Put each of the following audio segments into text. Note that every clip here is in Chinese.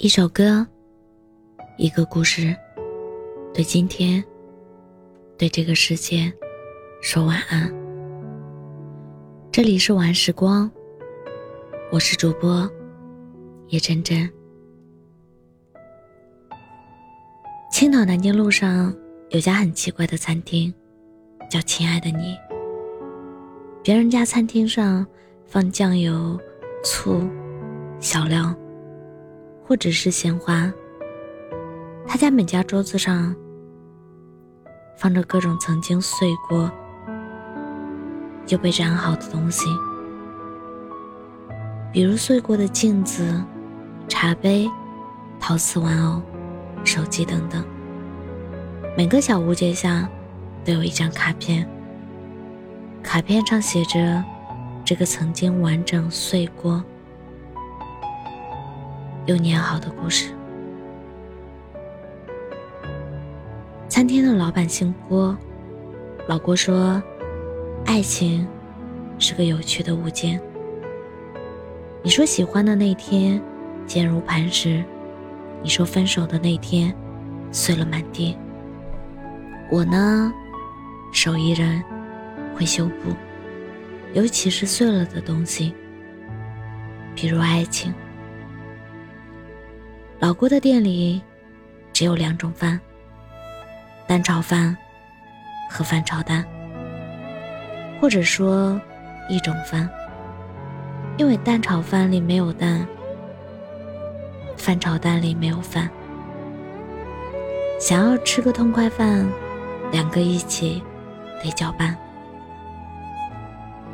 一首歌，一个故事，对今天，对这个世界，说晚安。这里是晚时光，我是主播叶真真。青岛南京路上有家很奇怪的餐厅，叫“亲爱的你”。别人家餐厅上放酱油、醋、小料。或者是鲜花。他家每家桌子上放着各种曾经碎过又被粘好的东西，比如碎过的镜子、茶杯、陶瓷玩偶、手机等等。每个小物件下都有一张卡片，卡片上写着这个曾经完整碎过。又年好的故事。餐厅的老板姓郭，老郭说：“爱情是个有趣的物件。你说喜欢的那天坚如磐石，你说分手的那天碎了满地。我呢，手艺人，会修补，尤其是碎了的东西，比如爱情。”老郭的店里只有两种饭：蛋炒饭和饭炒蛋，或者说一种饭，因为蛋炒饭里没有蛋，饭炒蛋里没有饭。想要吃个痛快饭，两个一起得搅拌。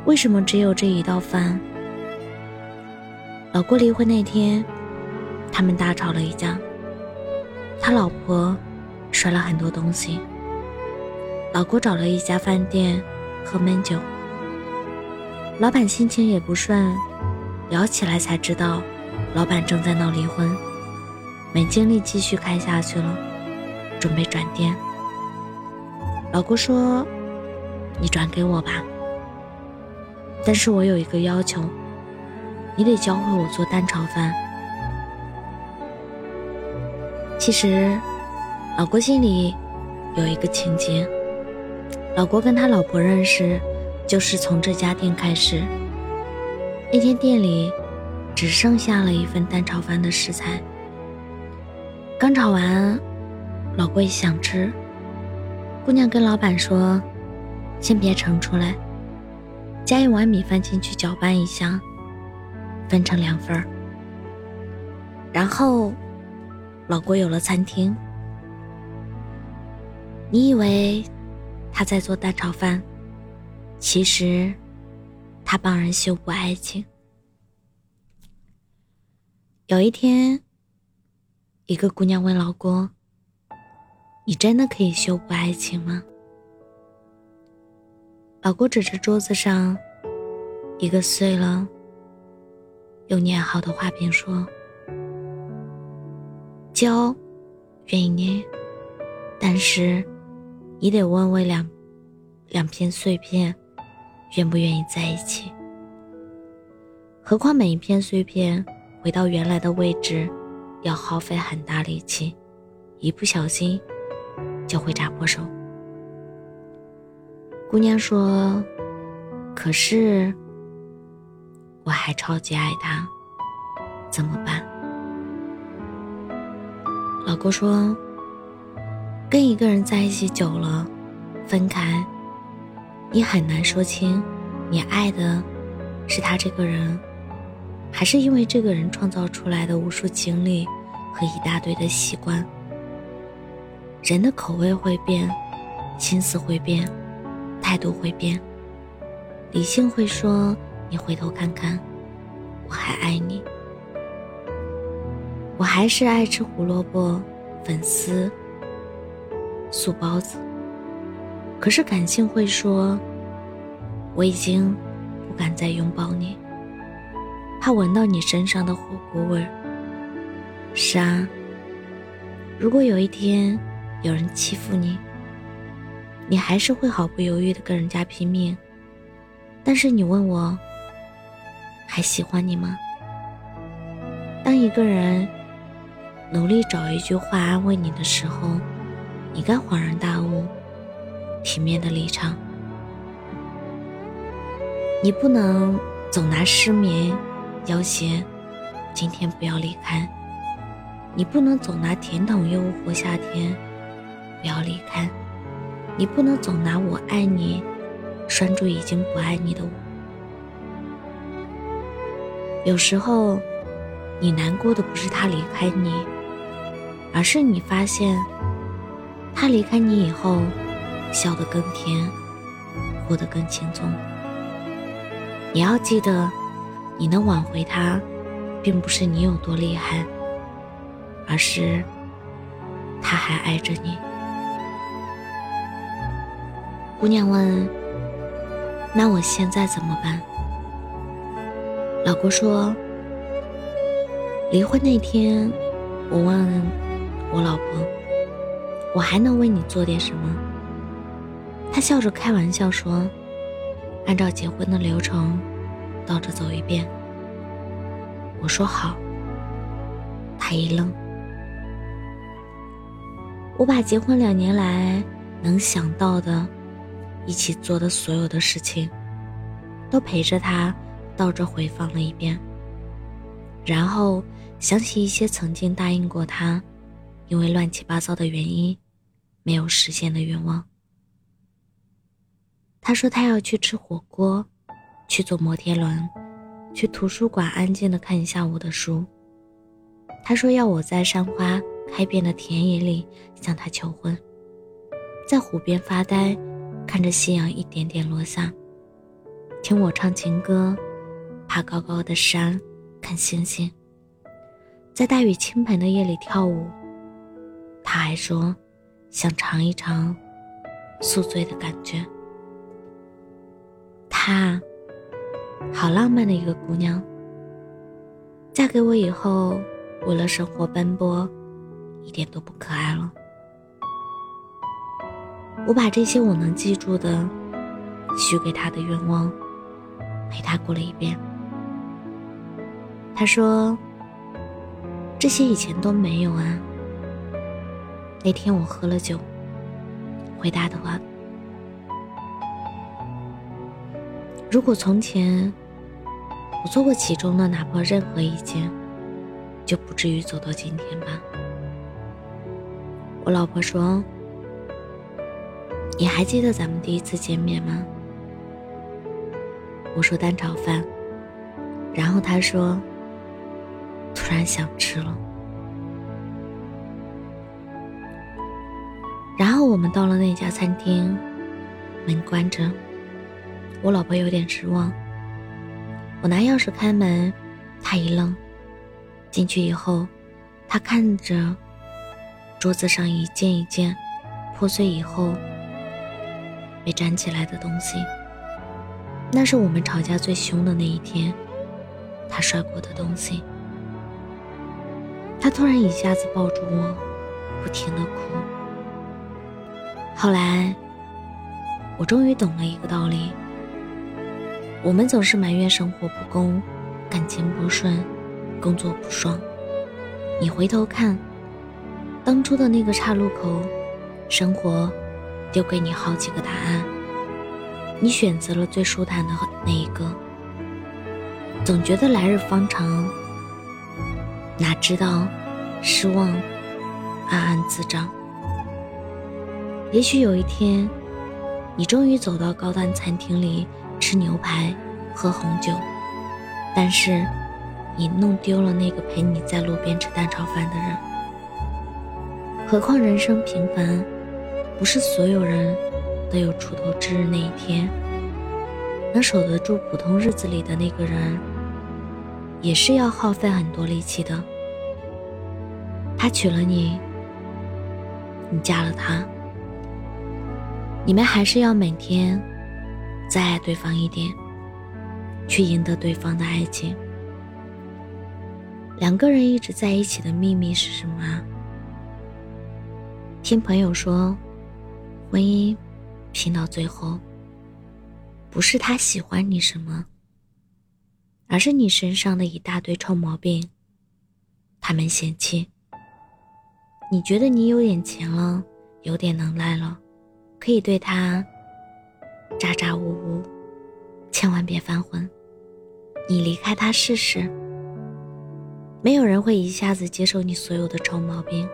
为什么只有这一道饭？老郭离婚那天。他们大吵了一架，他老婆摔了很多东西。老郭找了一家饭店喝闷酒，老板心情也不顺，聊起来才知道，老板正在闹离婚，没精力继续开下去了，准备转店。老郭说：“你转给我吧，但是我有一个要求，你得教会我做蛋炒饭。”其实，老郭心里有一个情节。老郭跟他老婆认识，就是从这家店开始。那天店里只剩下了一份蛋炒饭的食材，刚炒完，老郭也想吃。姑娘跟老板说：“先别盛出来，加一碗米饭进去搅拌一下，分成两份儿，然后。”老郭有了餐厅，你以为他在做蛋炒饭，其实他帮人修补爱情。有一天，一个姑娘问老郭：“你真的可以修补爱情吗？”老郭指着桌子上一个碎了又粘好的花瓶说。教，愿意捏，但是你得问问两两片碎片，愿不愿意在一起。何况每一片碎片回到原来的位置，要耗费很大力气，一不小心就会扎破手。姑娘说：“可是我还超级爱他，怎么办？”老郭说：“跟一个人在一起久了，分开，你很难说清，你爱的是他这个人，还是因为这个人创造出来的无数经历和一大堆的习惯。人的口味会变，心思会变，态度会变。理性会说：你回头看看，我还爱你。”我还是爱吃胡萝卜、粉丝、素包子。可是感性会说，我已经不敢再拥抱你，怕闻到你身上的火锅味儿。是啊，如果有一天有人欺负你，你还是会毫不犹豫的跟人家拼命。但是你问我，还喜欢你吗？当一个人。努力找一句话安慰你的时候，你该恍然大悟，体面的离场。你不能总拿失眠要挟，今天不要离开。你不能总拿甜筒诱惑夏天，不要离开。你不能总拿我爱你拴住已经不爱你的我。有时候，你难过的不是他离开你，而是你发现他离开你以后，笑得更甜，活得更轻松。你要记得，你能挽回他，并不是你有多厉害。而是，他还爱着你。姑娘问：“那我现在怎么办？”老郭说：“离婚那天，我问我老婆，我还能为你做点什么？”她笑着开玩笑说：“按照结婚的流程，倒着走一遍。”我说：“好。”他一愣。我把结婚两年来能想到的，一起做的所有的事情，都陪着他倒着回放了一遍。然后想起一些曾经答应过他，因为乱七八糟的原因没有实现的愿望。他说他要去吃火锅，去坐摩天轮，去图书馆安静的看一下午的书。他说要我在山花。开遍的田野里向他求婚，在湖边发呆，看着夕阳一点点落下，听我唱情歌，爬高高的山看星星，在大雨倾盆的夜里跳舞。他还说，想尝一尝宿醉的感觉。她，好浪漫的一个姑娘。嫁给我以后，为了生活奔波。一点都不可爱了。我把这些我能记住的许给他的愿望陪他过了一遍。他说：“这些以前都没有啊。”那天我喝了酒，回答的话：“如果从前我做过其中的哪怕任何一件，就不至于走到今天吧。”我老婆说：“你还记得咱们第一次见面吗？”我说：“蛋炒饭。”然后她说：“突然想吃了。”然后我们到了那家餐厅，门关着，我老婆有点失望。我拿钥匙开门，她一愣。进去以后，她看着。桌子上一件一件破碎以后被粘起来的东西，那是我们吵架最凶的那一天，他摔过的东西。他突然一下子抱住我，不停的哭。后来，我终于懂了一个道理：我们总是埋怨生活不公、感情不顺、工作不爽，你回头看。当初的那个岔路口，生活丢给你好几个答案，你选择了最舒坦的那一个。总觉得来日方长，哪知道失望暗暗滋长。也许有一天，你终于走到高端餐厅里吃牛排、喝红酒，但是你弄丢了那个陪你在路边吃蛋炒饭的人。何况人生平凡，不是所有人都有出头之日那一天。能守得住普通日子里的那个人，也是要耗费很多力气的。他娶了你，你嫁了他，你们还是要每天再爱对方一点，去赢得对方的爱情。两个人一直在一起的秘密是什么？听朋友说，婚姻拼到最后，不是他喜欢你什么，而是你身上的一大堆臭毛病，他们嫌弃。你觉得你有点钱了，有点能耐了，可以对他咋咋呼呼，千万别犯浑。你离开他试试。没有人会一下子接受你所有的臭毛病。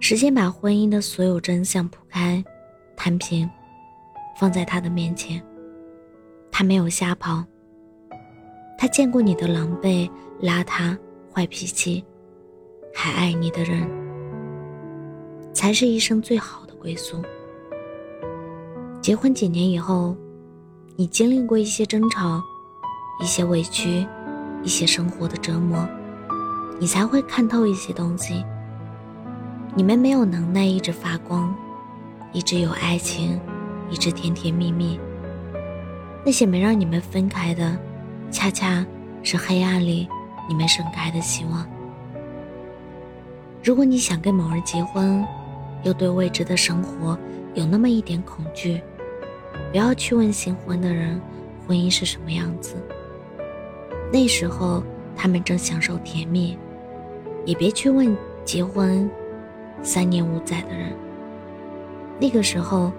时间把婚姻的所有真相铺开、摊平，放在他的面前。他没有瞎跑。他见过你的狼狈、邋遢、坏脾气，还爱你的人，才是一生最好的归宿。结婚几年以后，你经历过一些争吵，一些委屈。一些生活的折磨，你才会看透一些东西。你们没有能耐一直发光，一直有爱情，一直甜甜蜜蜜。那些没让你们分开的，恰恰是黑暗里你们盛开的希望。如果你想跟某人结婚，又对未知的生活有那么一点恐惧，不要去问新婚的人，婚姻是什么样子。那时候他们正享受甜蜜，也别去问结婚三年五载的人。那个时候，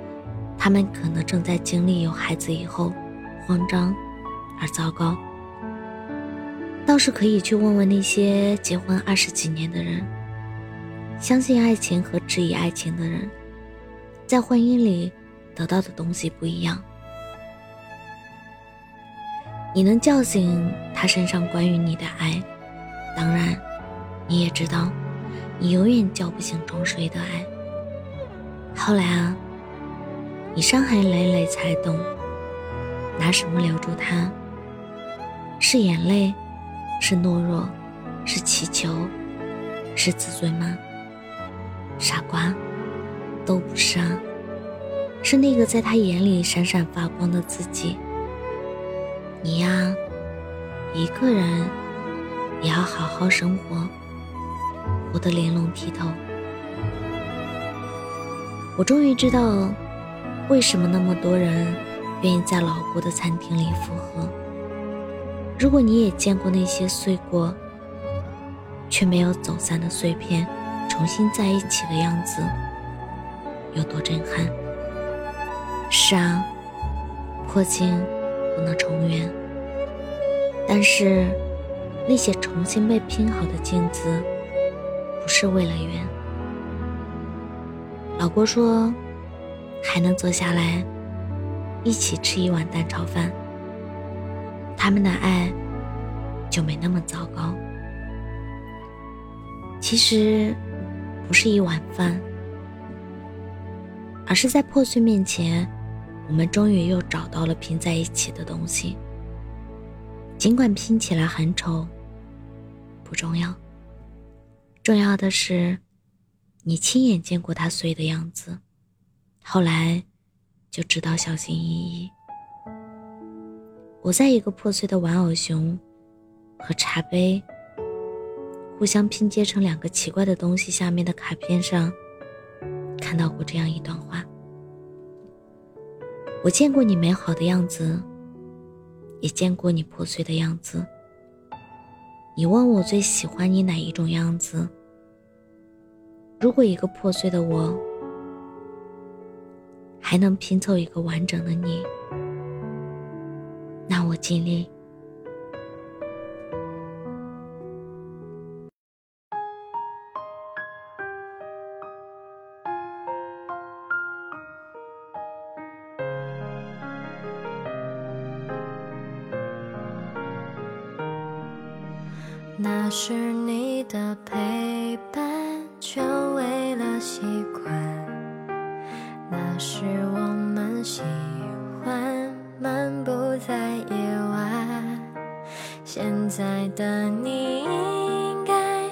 他们可能正在经历有孩子以后慌张而糟糕。倒是可以去问问那些结婚二十几年的人，相信爱情和质疑爱情的人，在婚姻里得到的东西不一样。你能叫醒他身上关于你的爱，当然，你也知道，你永远叫不醒装睡的爱。后来啊，你伤痕累累才懂，拿什么留住他？是眼泪，是懦弱，是祈求，是自尊吗？傻瓜，都不是啊，是那个在他眼里闪闪发光的自己。你呀，一个人也要好好生活，活得玲珑剔透。我终于知道，为什么那么多人愿意在老过的餐厅里复合。如果你也见过那些碎过却没有走散的碎片，重新在一起的样子，有多震撼？是啊，破镜。不能重圆，但是那些重新被拼好的镜子，不是为了圆。老郭说，还能坐下来一起吃一碗蛋炒饭，他们的爱就没那么糟糕。其实不是一碗饭，而是在破碎面前。我们终于又找到了拼在一起的东西，尽管拼起来很丑，不重要。重要的是，你亲眼见过它碎的样子，后来就知道小心翼翼。我在一个破碎的玩偶熊和茶杯互相拼接成两个奇怪的东西下面的卡片上，看到过这样一段。我见过你美好的样子，也见过你破碎的样子。你问我最喜欢你哪一种样子？如果一个破碎的我还能拼凑一个完整的你，那我尽力。那是你的陪伴，却为了习惯；那是我们喜欢漫步在夜晚。现在的你应该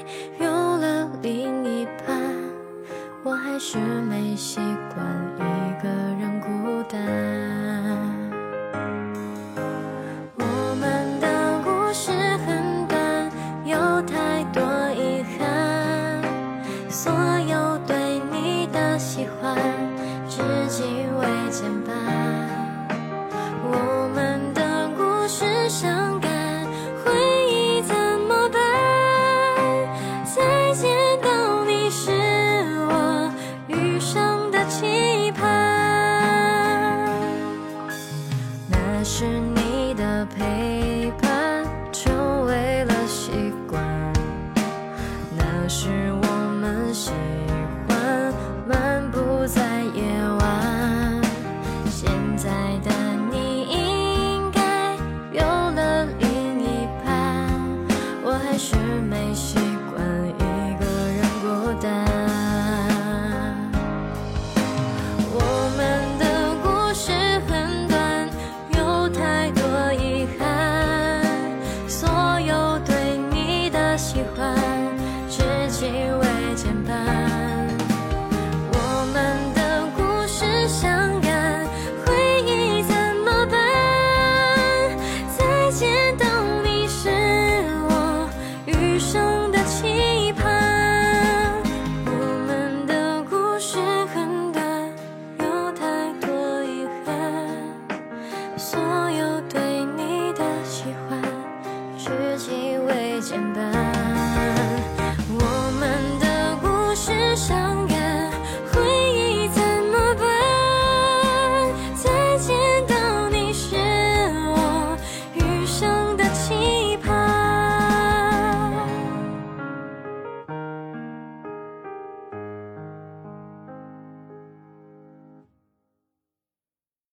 有了另一半，我还是没习惯。一个人孤单。